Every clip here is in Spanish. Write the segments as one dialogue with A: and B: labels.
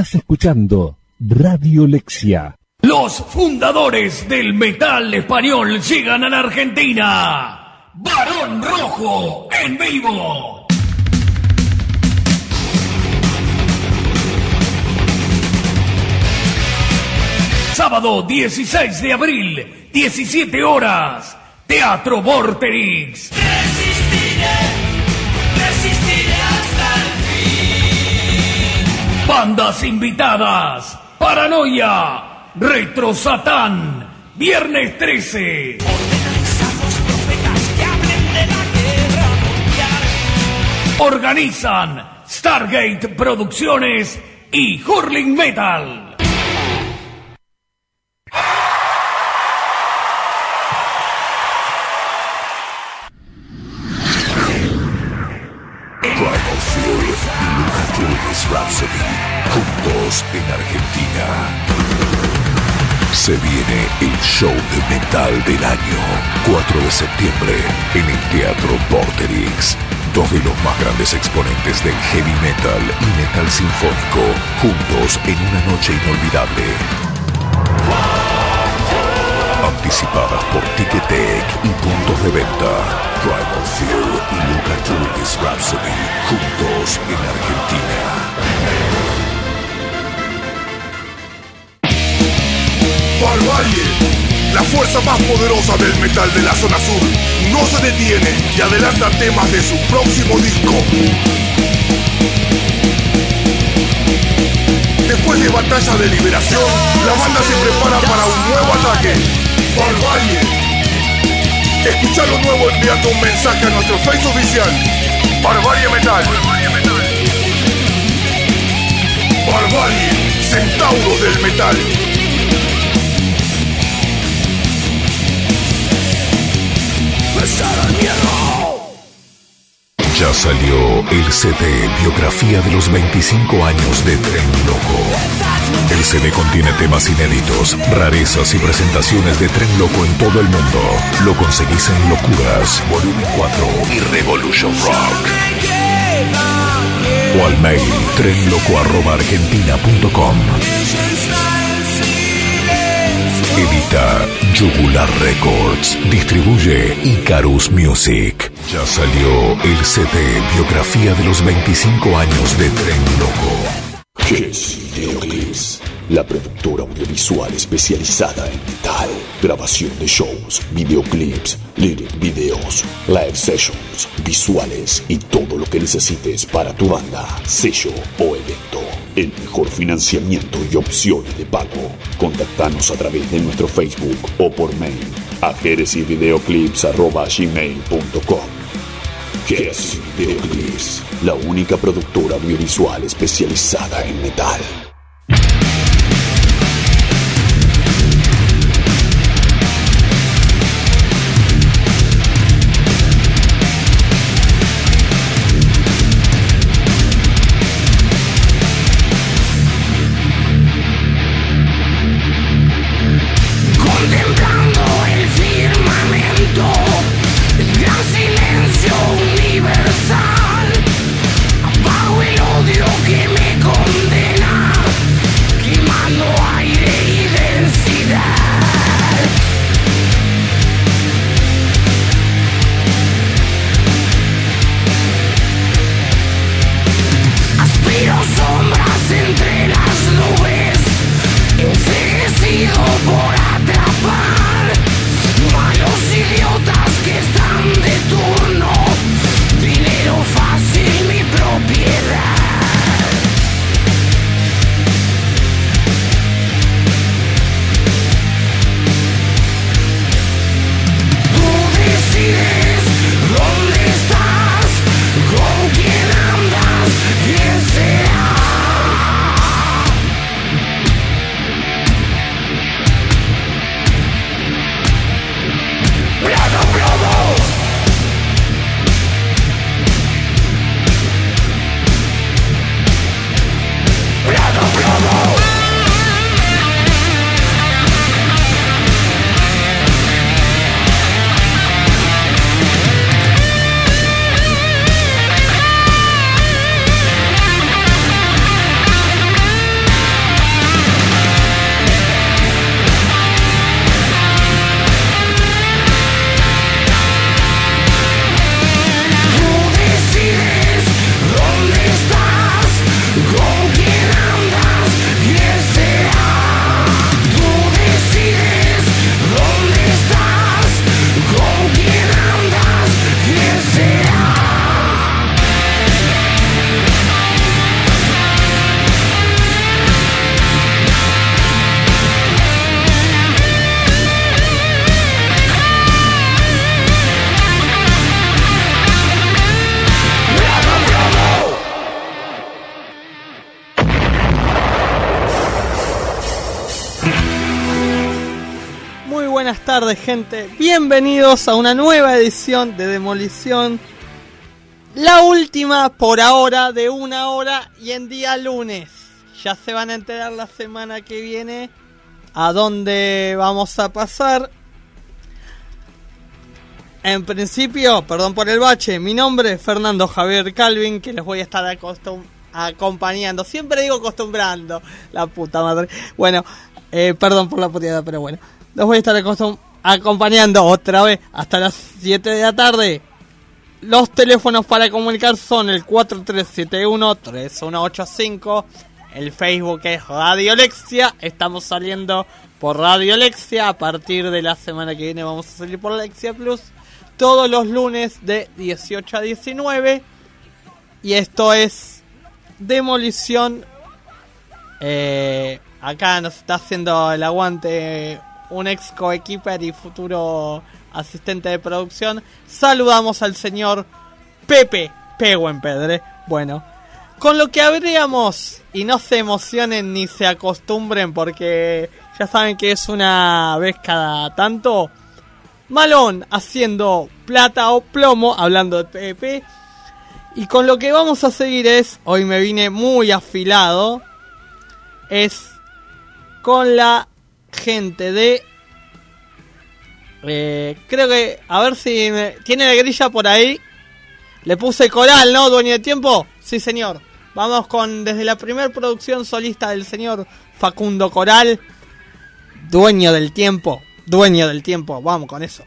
A: Estás escuchando Radio Lexia.
B: Los fundadores del metal español llegan a la Argentina. Barón Rojo en vivo. Sábado 16 de abril, 17 horas. Teatro Vorterix. Bandas invitadas. Paranoia. Retro Satán. Viernes 13.
C: Organizamos profetas que hablen de la guerra mundial.
B: Organizan Stargate Producciones y Hurling Metal.
D: Se viene el show de metal del año, 4 de septiembre, en el Teatro Vorterix. Dos de los más grandes exponentes del heavy metal y metal sinfónico, juntos en una noche inolvidable. Anticipadas por Ticketek y puntos de venta. Primal Fear y Luca Julius Rhapsody, juntos en Argentina.
E: Barbarie, la fuerza más poderosa del metal de la zona sur, no se detiene y adelanta temas de su próximo disco. Después de batalla de liberación, la banda se prepara para un nuevo ataque. Barbarie. Escucha lo nuevo enviando un mensaje a nuestro Face oficial. Barbarie Metal. Barbarie, centauros del metal.
D: Ya salió el CD Biografía de los 25 años de Tren Loco. El CD contiene temas inéditos, rarezas y presentaciones de Tren Loco en todo el mundo. Lo conseguís en Locuras, Volumen 4 y Revolution Rock. O al mail trenloco.argentina.com. Edita Jugular Records. Distribuye Icarus Music. Ya salió el CD Biografía de los 25 años de Tren Loco.
F: Kiss Videoclips, la productora audiovisual especializada en metal, grabación de shows, videoclips, lyric videos, live sessions, visuales y todo lo que necesites para tu banda, sello o evento. El mejor financiamiento y opciones de pago. Contactanos a través de nuestro Facebook o por mail a jeresisvideoclips.gmail.com Kiss Videoclips, la única productora audiovisual especializada en metal.
G: Tardes, gente. Bienvenidos a una nueva edición de Demolición. La última por ahora de una hora y en día lunes. Ya se van a enterar la semana que viene a dónde vamos a pasar. En principio, perdón por el bache, mi nombre es Fernando Javier Calvin, que les voy a estar acompañando. Siempre digo acostumbrando, la puta madre. Bueno, eh, perdón por la puteada, pero bueno. Los voy a estar acostum- acompañando otra vez hasta las 7 de la tarde. Los teléfonos para comunicar son el 4371-3185. El Facebook es Radio Lexia. Estamos saliendo por Radio Lexia. A partir de la semana que viene vamos a salir por Lexia Plus. Todos los lunes de 18 a 19. Y esto es Demolición. Eh, acá nos está haciendo el aguante un ex coequiper y futuro asistente de producción. Saludamos al señor Pepe Peguenpedre. Bueno, con lo que habríamos, y no se emocionen ni se acostumbren porque ya saben que es una vez cada tanto, Malón haciendo plata o plomo, hablando de Pepe. Y con lo que vamos a seguir es, hoy me vine muy afilado, es con la gente de... eh, creo que, a ver si me- tiene la grilla por ahí. Le puse coral, ¿no, dueño de tiempo? Sí, señor. Vamos con desde la primera producción solista del señor Facundo Coral. Dueño del tiempo, dueño del tiempo. Vamos con eso.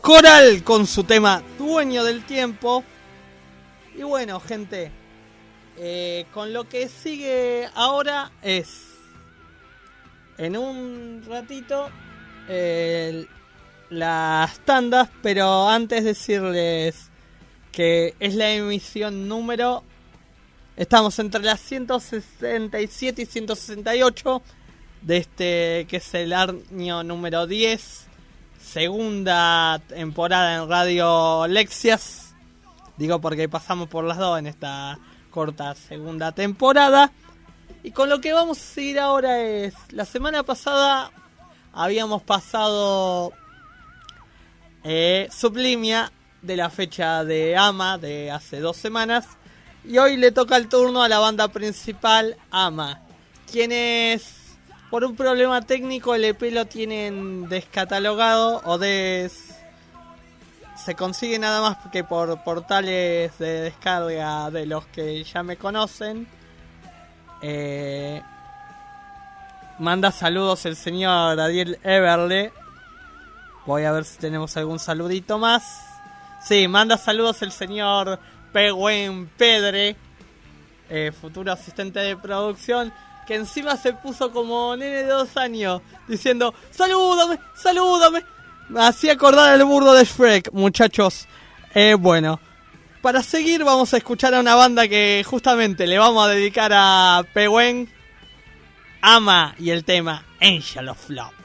H: Coral con su tema Dueño del Tiempo. Y bueno, gente, eh, con lo que sigue ahora es, en un ratito, el- las tandas, pero antes decirles que es la emisión número... Estamos entre las 167 y 168 de este que es el año número 10, segunda temporada en Radio Lexias. Digo porque pasamos por las dos en esta corta segunda temporada. Y con lo que vamos a seguir ahora es, la semana pasada habíamos pasado eh, Sublimia de la fecha de Ama de hace dos semanas. Y hoy le toca el turno a la banda principal Ama, quienes por un problema técnico el EP lo tienen descatalogado o des... Se consigue nada más que por portales de descarga de los que ya me conocen. Eh, manda saludos el señor Ariel Everle. Voy a ver si tenemos algún saludito más. Sí, manda saludos el señor Pegüen Pedre, eh, futuro asistente de producción, que encima se puso como nene de dos años, diciendo, salúdame, salúdame. Me hacía acordar el burdo de Shrek, muchachos. Eh, bueno, para seguir vamos a escuchar a una banda que justamente le vamos a dedicar a Pegüen, Ama y el tema Angel of Love.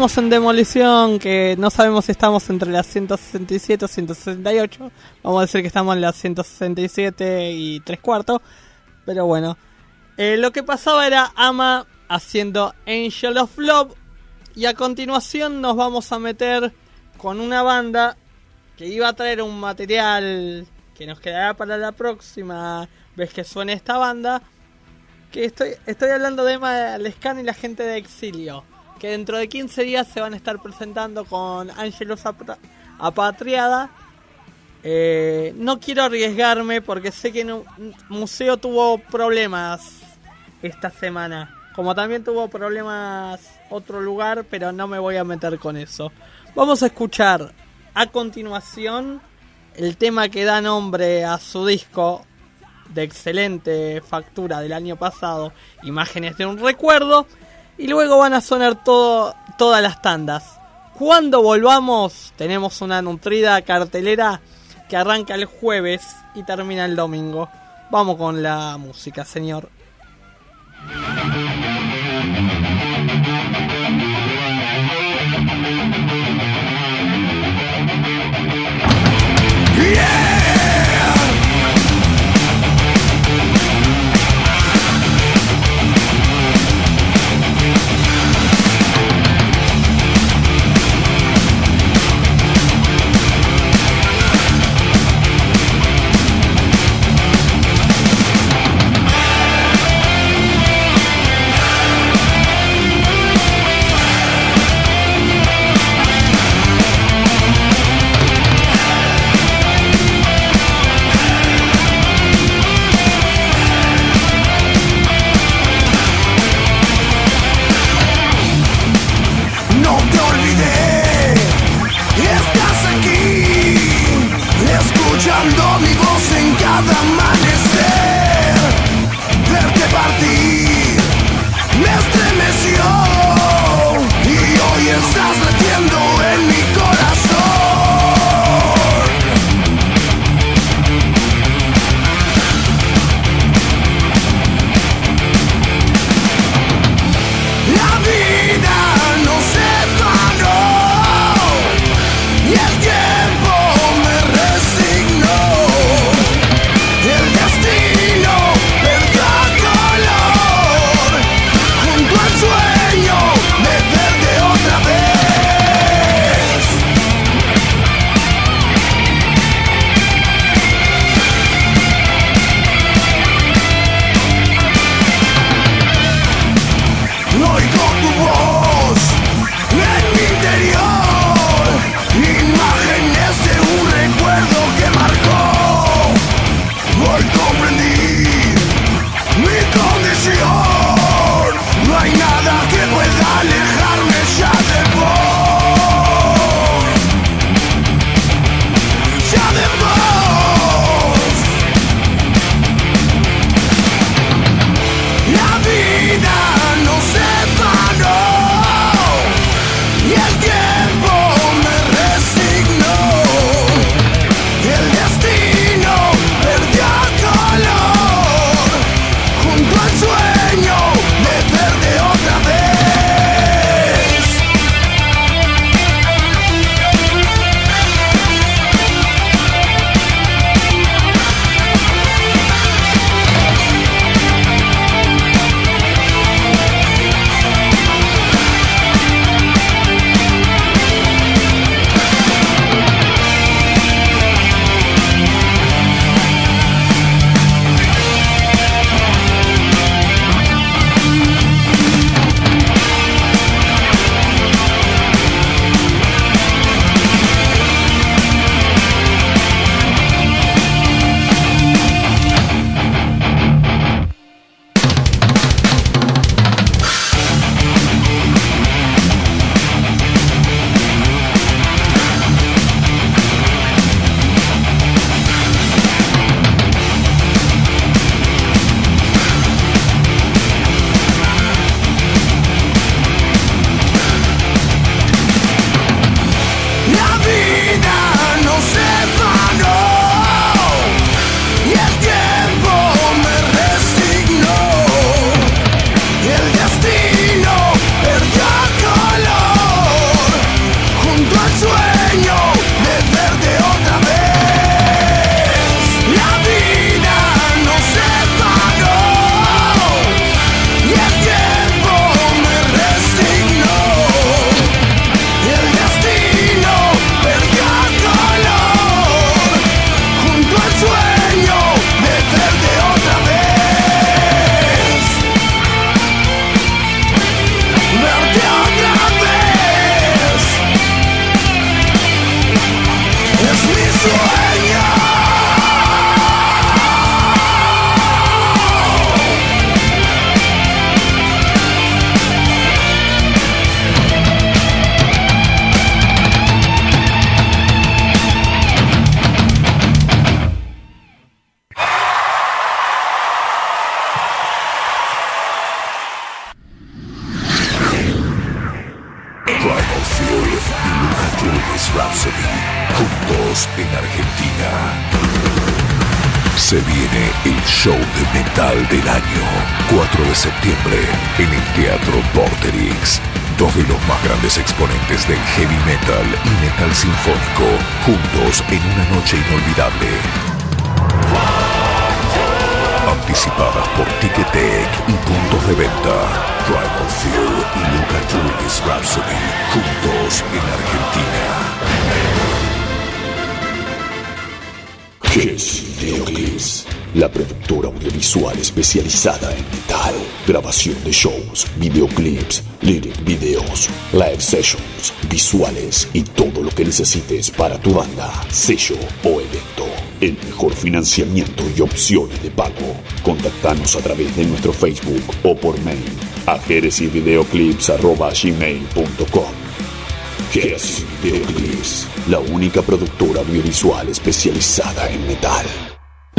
G: Seguimos en demolición, que no sabemos si estamos entre las 167 o 168. Vamos a decir que estamos en las 167 y 3 cuartos. Pero bueno, Eh, lo que pasaba era Ama haciendo Angel of Love. Y a continuación nos vamos a meter con una banda que iba a traer un material que nos quedará para la próxima vez que suene esta banda. Que estoy, estoy hablando de Emma Lescan y la gente de Exilio. Que dentro de 15 días se van a estar presentando con Apra- Apatriada. Eh, no quiero arriesgarme porque sé que el museo tuvo problemas esta semana. Como también tuvo problemas otro lugar, pero no me voy a meter con eso. Vamos a escuchar a continuación el tema que da nombre a su disco de excelente factura del año pasado, Imágenes de un recuerdo, y luego van a sonar todo, todas las tandas. Cuando volvamos, tenemos una nutrida cartelera que arranca el jueves y termina el domingo. Vamos con la música, señor.
D: Inolvidable. Anticipadas por Ticketek y puntos de venta. Primal Fear y Luca Julius Rhapsody, juntos en Argentina.
F: Kiss Videoclips, la productora audiovisual especializada en grabación de shows, videoclips, lyric videos, live sessions, visuales y todo lo que necesites para tu banda, sello o evento. El mejor financiamiento y opciones de pago. Contactanos a través de nuestro Facebook o por mail a jeresisvideoclips.gmail.com Kiss Videoclips, la única productora audiovisual especializada en metal.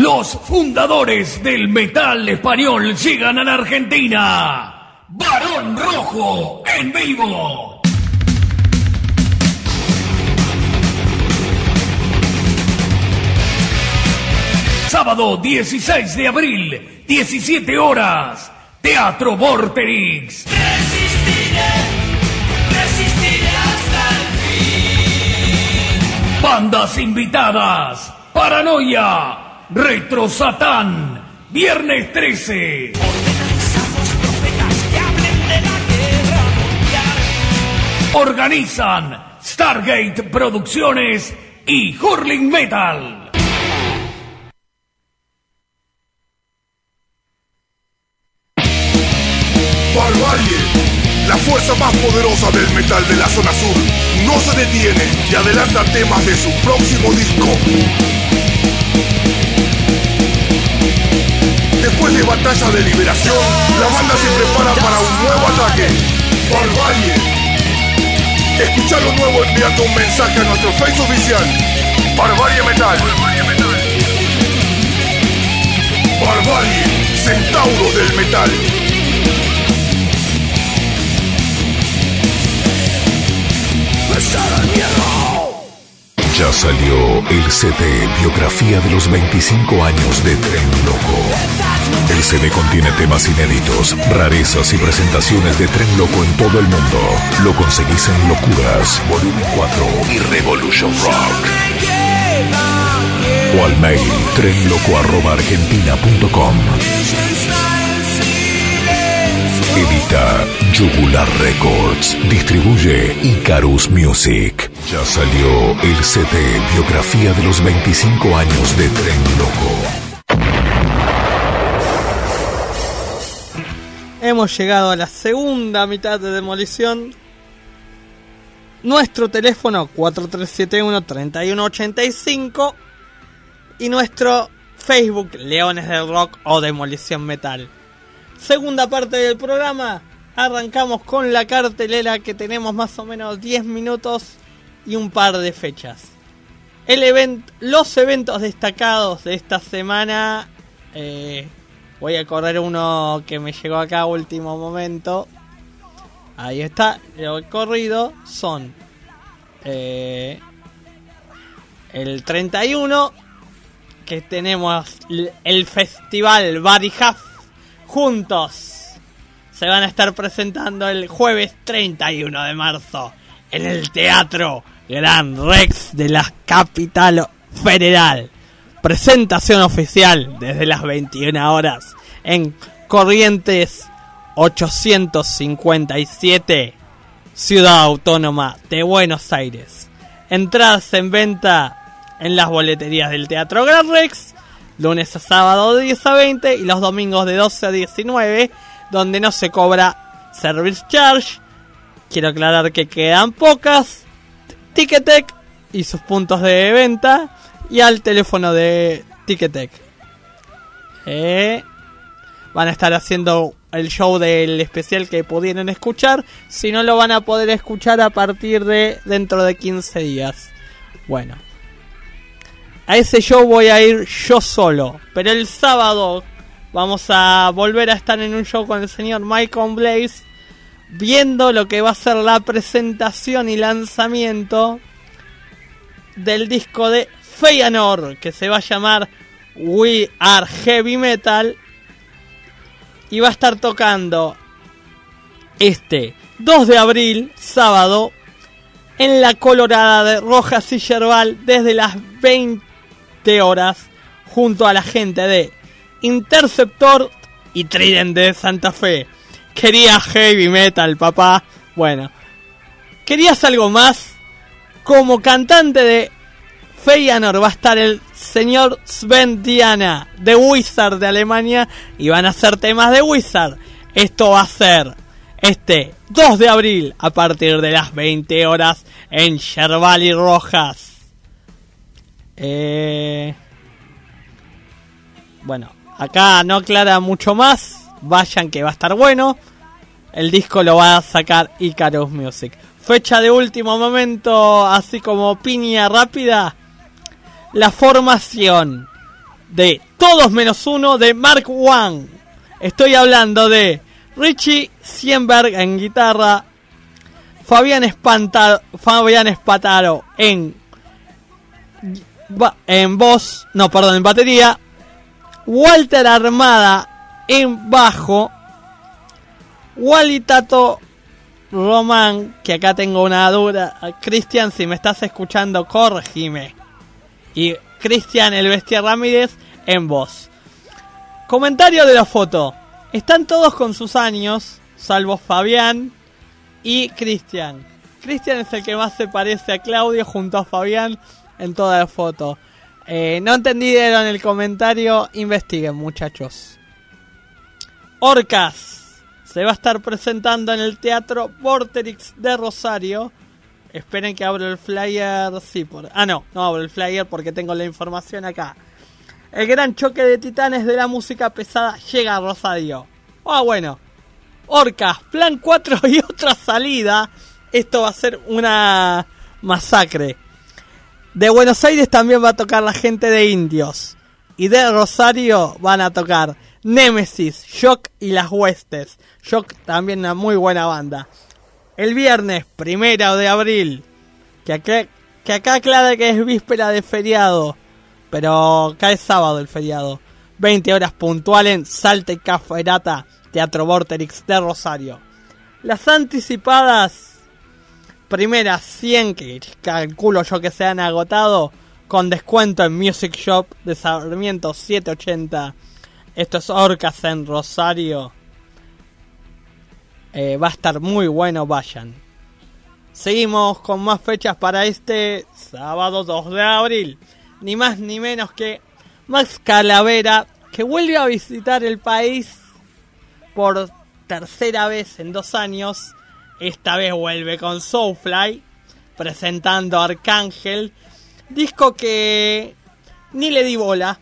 B: Los fundadores del metal español llegan a la Argentina. Barón Rojo en vivo. Sábado 16 de abril, 17 horas. Teatro Vorterix.
C: Resistiré, resistiré hasta el fin.
B: Bandas invitadas. Paranoia. Retro Satán. Viernes 13.
C: Organizamos profetas que hablen de la guerra mundial.
B: Organizan Stargate Producciones y Hurling Metal.
E: Barbarie, la fuerza más poderosa del metal de la zona sur, no se detiene y adelanta temas de su próximo disco. Después de batalla de liberación, la banda se prepara para un nuevo ataque. Barbarie. Escucha lo nuevo enviando un mensaje a nuestro Face oficial. Barbarie Metal. Barbarie, Centauro del Metal.
D: Ya salió el CD Biografía de los 25 años de Tren Loco. El CD contiene temas inéditos, rarezas y presentaciones de Tren Loco en todo el mundo. Lo conseguís en Locuras, Volumen 4 y Revolution Rock. O al mail trenloco.argentina.com. Edita Jugular Records. Distribuye Icarus Music. Ya salió el CD Biografía de los 25 años de Tren Loco.
G: Hemos llegado a la segunda mitad de demolición. Nuestro teléfono 4371-3185 y nuestro Facebook Leones del Rock o Demolición Metal. Segunda parte del programa. Arrancamos con la cartelera que tenemos más o menos 10 minutos y un par de fechas. El event, los eventos destacados de esta semana. eh, voy a correr uno que me llegó acá último momento. Ahí está. El corrido son eh, el 31 que tenemos el festival Body Half juntos. Se van a estar presentando el jueves 31 de marzo en el Teatro Gran Rex de la Capital Federal. Presentación oficial desde las 21 horas en Corrientes 857, Ciudad Autónoma de Buenos Aires. Entradas en venta en las boleterías del Teatro Gran Rex, lunes a sábado de 10 a 20 y los domingos de 12 a 19, donde no se cobra service charge. Quiero aclarar que quedan pocas. Ticketek y sus puntos de venta y al teléfono de Ticketek. Eh, van a estar haciendo el show del especial que pudieron escuchar. Si no lo van a poder escuchar a partir de dentro de 15 días. Bueno. A ese show voy a ir yo solo. Pero el sábado vamos a volver a estar en un show con el señor Michael Blaze. Viendo lo que va a ser la presentación y lanzamiento del disco de Feyenoord que se va a llamar We Are Heavy Metal y va a estar tocando este 2 de abril, sábado, en la Colorada de Rojas y Yerbal desde las 20 horas junto a la gente de Interceptor y Trident de Santa Fe. Quería heavy metal, papá. Bueno, ¿querías algo más? Como cantante de Feyenoord va a estar el señor Sven Diana de Wizard de Alemania y van a hacer temas de Wizard. Esto va a ser este 2 de abril a partir de las 20 horas en Yerbal Rojas. Eh... Bueno, acá no aclara mucho más. Vayan que va a estar bueno. El disco lo va a sacar Icarus Music. Fecha de último momento, así como piña rápida. La formación de todos menos uno de Mark One. Estoy hablando de Richie Sienberg en guitarra, Fabián, Espanta- Fabián Espataro en, en voz, no, perdón, en batería, Walter Armada en bajo, Wally Tato Román, que acá tengo una duda, Cristian, si me estás escuchando, corregime, y Cristian el Bestia Ramírez en voz. Comentario de la foto. Están todos con sus años, salvo Fabián y Cristian. Cristian es el que más se parece a Claudio junto a Fabián en toda la foto. Eh, no entendieron el comentario, investiguen muchachos. Orcas se va a estar presentando en el Teatro Vorterix de Rosario. Esperen que abro el flyer. Sí, por... Ah, no, no abro el flyer porque tengo la información acá. El gran choque de titanes de la música pesada llega a Rosario. Ah, bueno. Orcas, plan 4 y otra salida. Esto va a ser una masacre. De Buenos Aires también va a tocar la gente de Indios. Y de Rosario van a tocar Nemesis, Shock y las Huestes. Shock también una muy buena banda. El viernes, primero de abril, que acá, aclara que es víspera de feriado, pero cae sábado el feriado. 20 horas puntual en Salta y Caferata, Teatro Vorterix de Rosario. Las anticipadas primeras 100 que calculo yo que se han agotado con descuento en Music Shop de Sarmiento 780. Esto es Orcas en Rosario. Eh, va a estar muy bueno, vayan. Seguimos con más fechas para este sábado 2 de abril. Ni más ni menos que Max Calavera, que vuelve a visitar el país por tercera vez en dos años. Esta vez vuelve con Soulfly, presentando Arcángel. Disco que ni le di bola,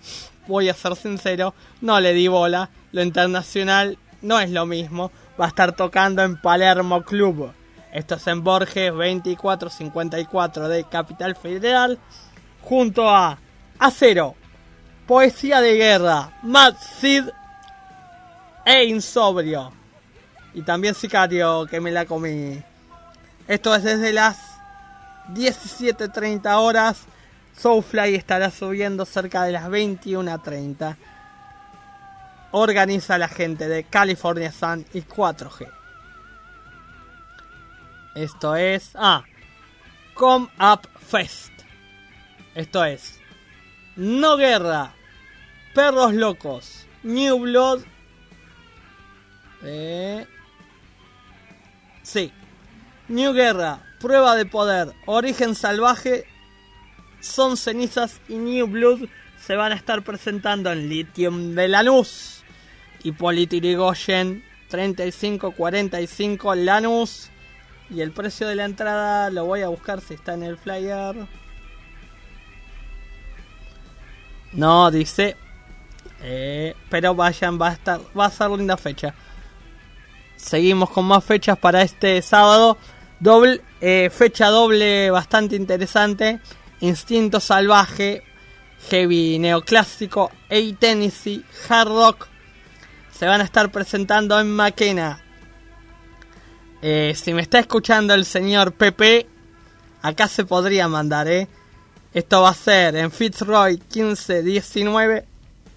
G: voy a ser sincero, no le di bola. Lo internacional no es lo mismo. Va a estar tocando en Palermo Club. Esto es en Borges 2454 de Capital Federal. Junto a Acero, Poesía de Guerra, Mad Sid e Insobrio. Y también Sicario, que me la comí. Esto es desde las 17.30 horas. Soulfly estará subiendo cerca de las 21.30. Organiza la gente de California Sun y 4G. Esto es. Ah. Come Up Fest. Esto es. No Guerra. Perros Locos. New Blood. Eh, sí. New Guerra. Prueba de poder. Origen salvaje. Son cenizas y New Blood se van a estar presentando en Lithium de Lanús. Y Politirigoyen 3545 Lanús. Y el precio de la entrada lo voy a buscar si está en el flyer. No, dice. Eh, pero vayan, va a estar, va a ser linda fecha. Seguimos con más fechas para este sábado. Doble, eh, fecha doble bastante interesante. Instinto salvaje, heavy neoclásico, A Tennessee, hard rock. Se van a estar presentando en Maquena. Eh, si me está escuchando el señor Pepe, acá se podría mandar, ¿eh? Esto va a ser en Fitzroy 15-19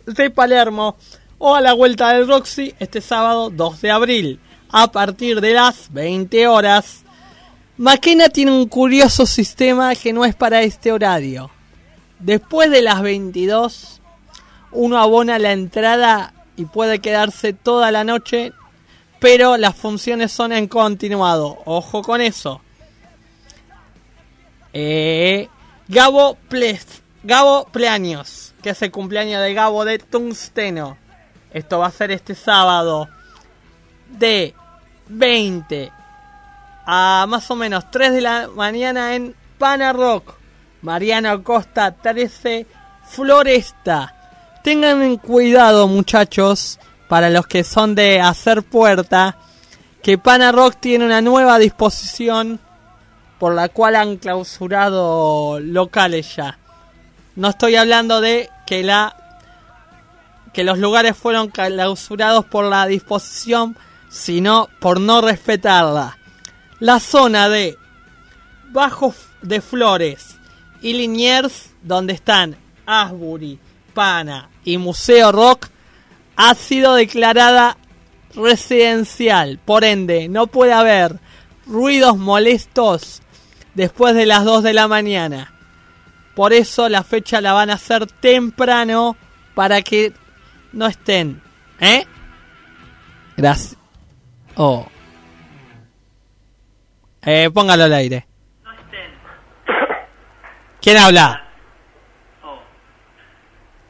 G: de Palermo o a la vuelta del Roxy este sábado 2 de abril a partir de las 20 horas. Maquena tiene un curioso sistema que no es para este horario. Después de las 22 uno abona la entrada y puede quedarse toda la noche, pero las funciones son en continuado. Ojo con eso. Eh, Gabo Ples, Gabo Pleaños, que es el cumpleaños de Gabo de Tungsteno. Esto va a ser este sábado de 20 a más o menos 3 de la mañana en Pana Rock. Mariano Costa 13 Floresta. Tengan cuidado muchachos, para los que son de hacer puerta, que Pana Rock tiene una nueva disposición por la cual han clausurado locales ya. No estoy hablando de que la que los lugares fueron clausurados por la disposición, sino por no respetarla. La zona de Bajo de Flores y Liniers, donde están Asbury, Y Museo Rock, ha sido declarada residencial. Por ende, no puede haber ruidos molestos después de las 2 de la mañana. Por eso la fecha la van a hacer temprano para que no estén. ¿Eh? Gracias. Oh. Eh, póngalo al aire. ¿Quién habla?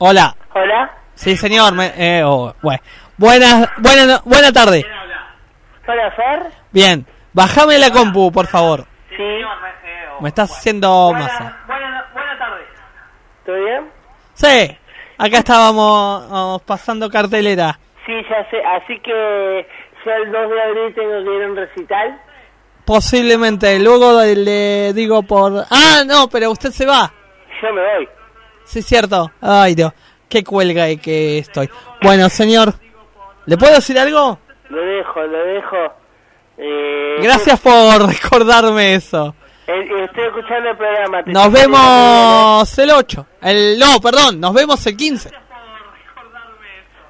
G: Hola.
I: Hola.
G: Sí, señor. me- eh, oh, bueno. Buenas, buena, buena tarde.
I: Hola, Fer.
G: Bien. Bájame la compu, por favor.
I: Sí.
G: Me estás haciendo masa.
I: ¿Todo bien?
G: Sí. Acá estábamos oh, pasando cartelera.
I: Sí, ya sé. Así que yo el 2 de abril tengo que ir a un recital.
G: Posiblemente. Luego le digo por... Ah, no, pero usted se va.
I: Yo me voy.
G: Sí, cierto. Ay, Dios. Qué cuelga y que estoy. Bueno, señor. ¿Le puedo decir algo?
I: Lo dejo, lo dejo. Eh,
G: Gracias por recordarme eso.
I: eh, eh, estoy escuchando el programa.
G: Nos
I: escuchando
G: vemos el 8. El, no, perdón, nos vemos el 15.
I: bien.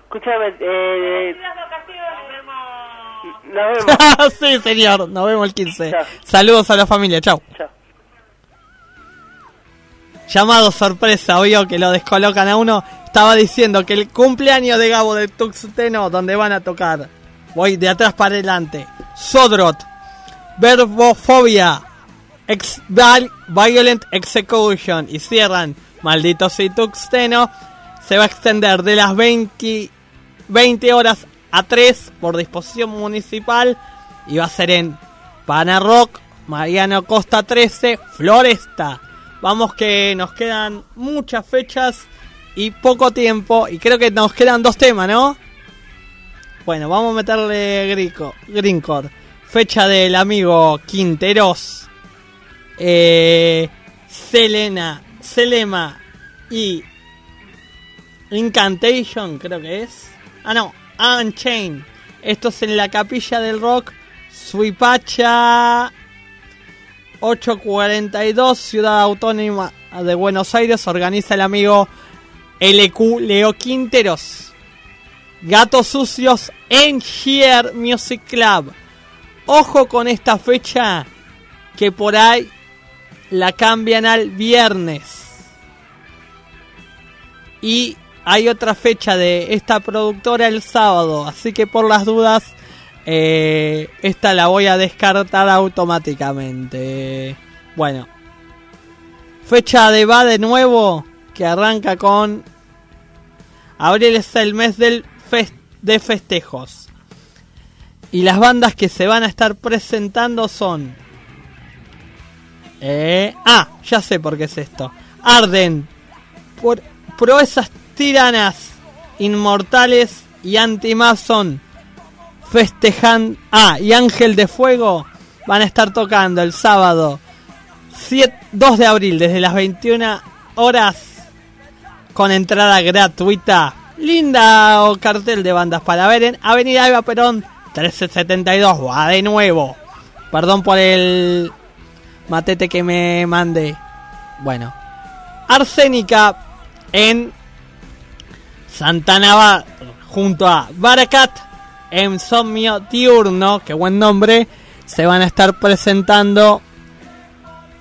I: Escúchame, eh, nos vemos.
G: sí, señor, nos vemos el 15.
I: Chao.
G: Saludos a la familia, chau.
I: Chao.
G: Llamado sorpresa, obvio que lo descolocan a uno. Estaba diciendo que el cumpleaños de Gabo de Tuxteno, donde van a tocar. Voy de atrás para adelante. Sodrot, Verbofobia, Ex Violent Execution y cierran Malditos y Tuxteno. Se va a extender de las 20, 20 horas a 3 por disposición municipal y va a ser en Pana Rock, Mariano Costa 13, Floresta. Vamos que nos quedan muchas fechas y poco tiempo y creo que nos quedan dos temas, ¿no? Bueno, vamos a meterle grico, Greencore. Fecha del amigo Quinteros. Eh, Selena, Selema y Incantation, creo que es. Ah, no, Unchained. Esto es en la capilla del rock. Suipacha 842, Ciudad Autónoma de Buenos Aires. Organiza el amigo LQ Leo Quinteros. Gatos Sucios en Here Music Club. Ojo con esta fecha que por ahí la cambian al viernes. Y hay otra fecha de esta productora el sábado, así que por las dudas eh, esta la voy a descartar automáticamente. Bueno, fecha de va de nuevo que arranca con abril es el mes del fes- de festejos. Y las bandas que se van a estar presentando son eh, ah, ya sé por qué es esto. Arden, por proezas tiranas, inmortales y antimason festejan. Ah, y Ángel de Fuego van a estar tocando el sábado 7 2 de abril desde las 21 horas con entrada gratuita. Linda o cartel de bandas para ver en Avenida Eva Perón 1372. Va de nuevo. Perdón por el matete que me mande. Bueno, Arsénica en Santana Bar junto a Barakat, Insomnio Diurno, que buen nombre, se van a estar presentando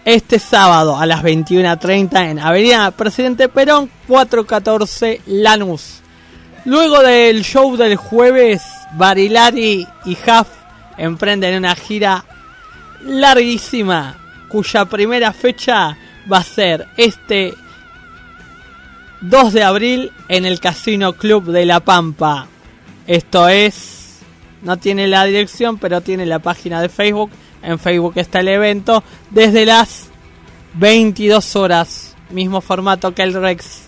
G: este sábado a las 21.30 en Avenida Presidente Perón 414 Lanús. Luego del show del jueves, Barilari y Huff emprenden una gira larguísima cuya primera fecha va a ser este 2 de abril en el Casino Club de La Pampa. Esto es, no tiene la dirección, pero tiene la página de Facebook. En Facebook está el evento desde las 22 horas, mismo formato que el Rex.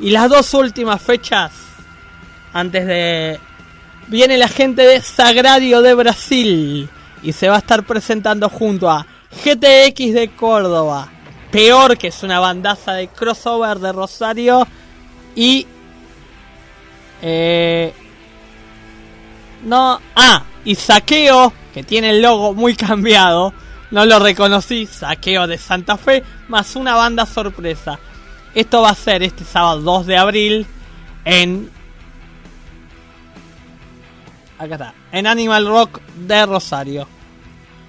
G: Y las dos últimas fechas, antes de... Viene la gente de Sagrario de Brasil y se va a estar presentando junto a GTX de Córdoba, Peor que es una bandaza de crossover de Rosario y... Eh, no, ah, y Saqueo, que tiene el logo muy cambiado, no lo reconocí, Saqueo de Santa Fe, más una banda sorpresa. Esto va a ser este sábado 2 de abril en acá está, en Animal Rock de Rosario.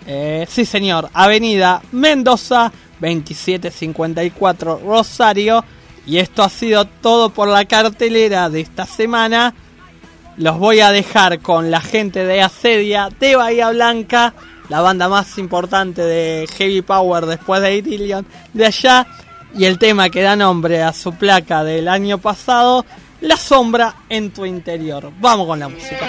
G: Eh, sí, señor, Avenida Mendoza 2754 Rosario. Y esto ha sido todo por la cartelera de esta semana. Los voy a dejar con la gente de Asedia de Bahía Blanca, la banda más importante de Heavy Power después de Itillion de allá. Y el tema que da nombre a su placa del año pasado, La sombra en tu interior. Vamos con la música.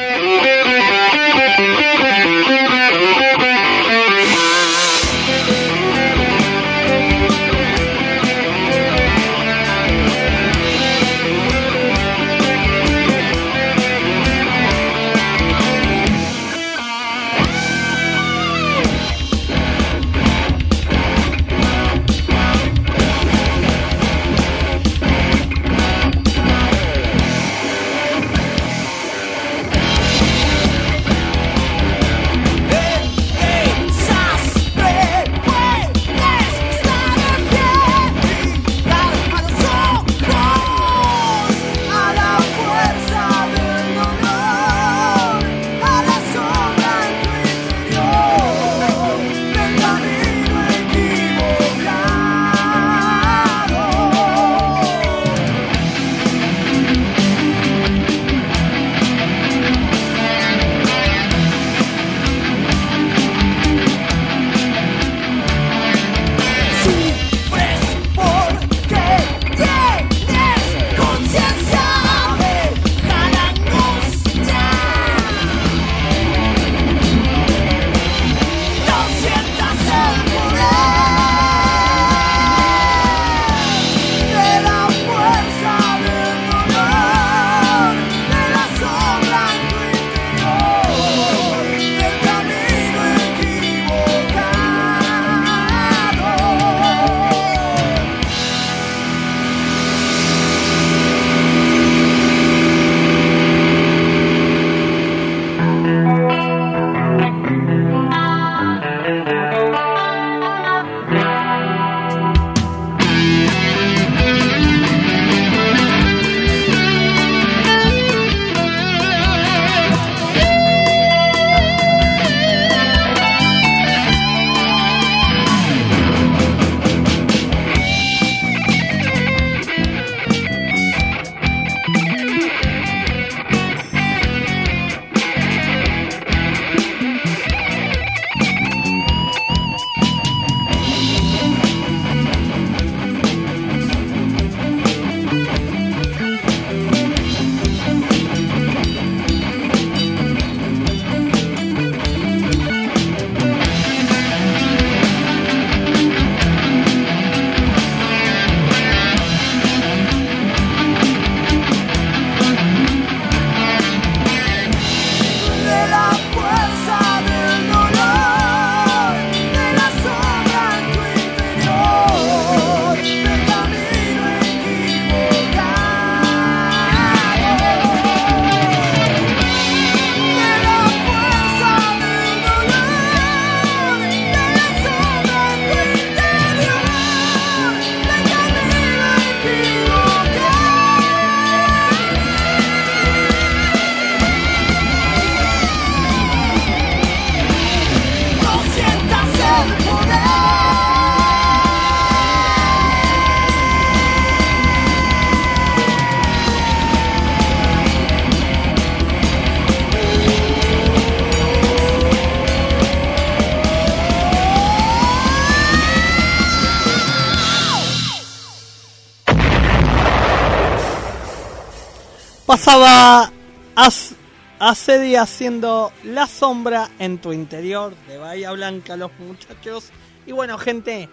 G: Pasaba hace, días haciendo la sombra en tu interior de Bahía Blanca, los muchachos. Y bueno, gente,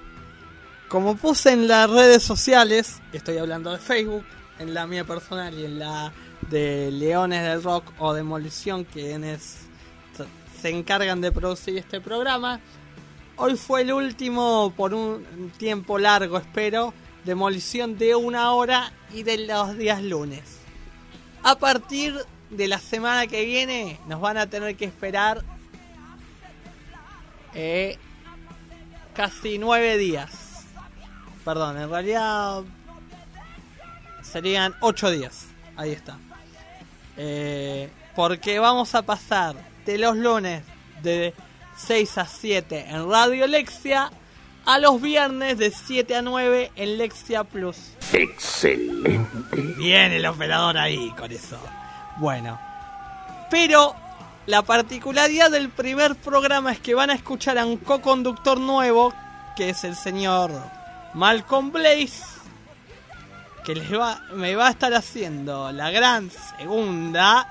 G: como puse en las redes sociales, estoy hablando de Facebook, en la mía personal y en la de Leones del Rock o Demolición, quienes se encargan de producir este programa. Hoy fue el último, por un tiempo largo espero, demolición de una hora y de los días lunes. A partir de la semana que viene nos van a tener que esperar eh, casi nueve días. Perdón, en realidad serían ocho días. Ahí está. Eh, porque vamos a pasar de los lunes de 6 a 7 en Radio Lexia a los viernes de 7 a 9 en Lexia Plus.
F: Excelente.
G: Bien el operador ahí con eso. Bueno, pero la particularidad del primer programa es que van a escuchar a un co-conductor nuevo, que es el señor Malcolm Blaze, que les va, me va a estar haciendo la gran segunda.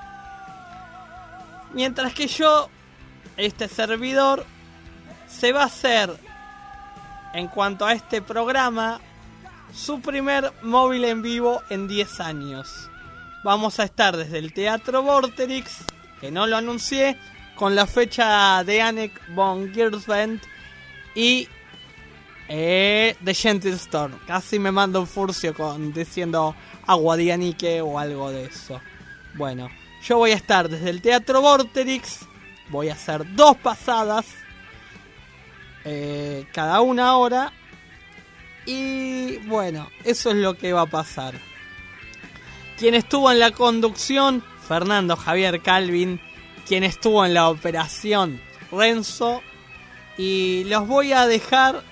G: Mientras que yo, este servidor, se va a hacer, en cuanto a este programa, su primer móvil en vivo en 10 años. Vamos a estar desde el Teatro Vorterix, que no lo anuncié, con la fecha de Anek von y eh, The Gentle. Casi me mando un furcio con diciendo agua de Anique o algo de eso. Bueno, yo voy a estar desde el Teatro Vorterix. Voy a hacer dos pasadas. Eh, cada una hora. Y bueno, eso es lo que va a pasar. Quien estuvo en la conducción, Fernando Javier Calvin. Quien estuvo en la operación, Renzo. Y los voy a dejar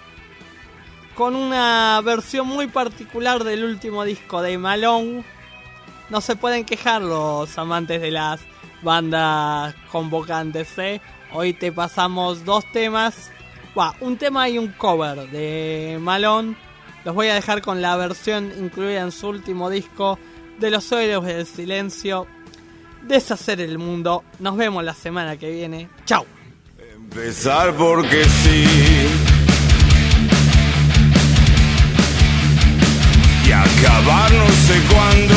G: con una versión muy particular del último disco de Malone. No se pueden quejar los amantes de las bandas convocantes, ¿eh? Hoy te pasamos dos temas. Un tema y un cover de Malone. Los voy a dejar con la versión incluida en su último disco de los héroes del silencio. Deshacer el mundo. Nos vemos la semana que viene. Chau.
H: Empezar porque sí. Y acabar no sé cuándo.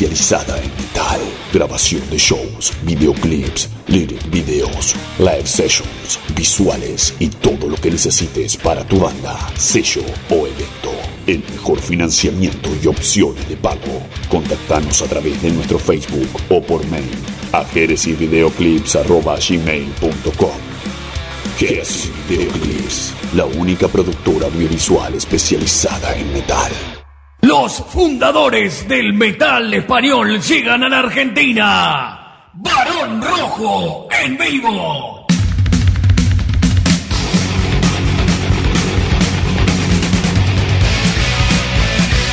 F: Especializada en metal, grabación de shows, videoclips, lyric videos, live sessions, visuales y todo lo que necesites para tu banda, sello o evento. El mejor financiamiento y opciones de pago. Contactanos a través de nuestro Facebook o por mail a jeresisvideoclips.gmail.com Kiss Videoclips, la única productora audiovisual especializada en metal.
B: Los fundadores del metal español llegan a la Argentina. Barón Rojo en vivo.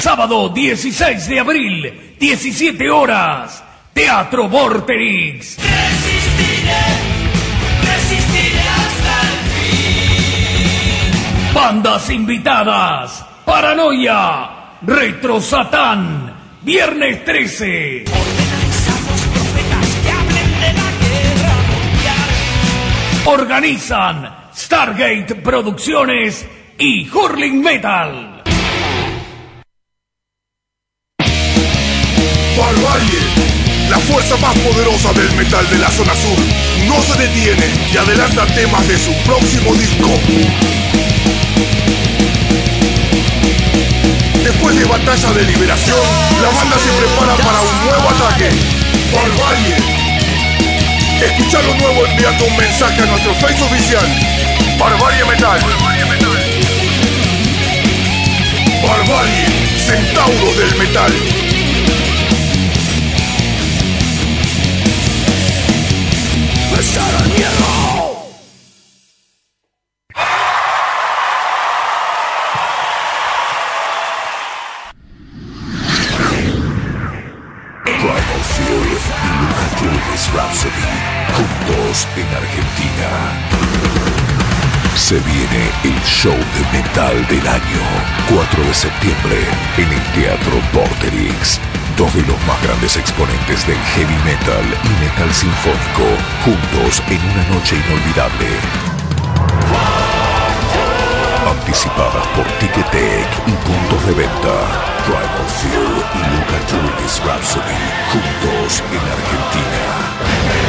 B: Sábado 16 de abril, 17 horas. Teatro Vorterix.
C: Resistiré, resistiré hasta el fin.
B: Bandas invitadas. Paranoia. Retro Satán. Viernes 13.
C: Organizamos profetas que hablen de la guerra mundial.
B: Organizan Stargate Producciones y Hurling Metal.
E: Barbarie, la fuerza más poderosa del metal de la zona sur, no se detiene y adelanta temas de su próximo disco. Después de batalla de liberación, la banda se prepara para un nuevo ataque. Barbarie. Escucha lo nuevo enviando un mensaje a nuestro Face oficial. Barbarie Metal. Barbarie, centauros del metal. ¡Pesar al miedo!
D: El show de metal del año, 4 de septiembre, en el Teatro Vorterix. Dos de los más grandes exponentes del heavy metal y metal sinfónico, juntos en una noche inolvidable. Anticipadas por Ticketek y puntos de venta. Primal Fear y Luca Julius Rhapsody, juntos en Argentina.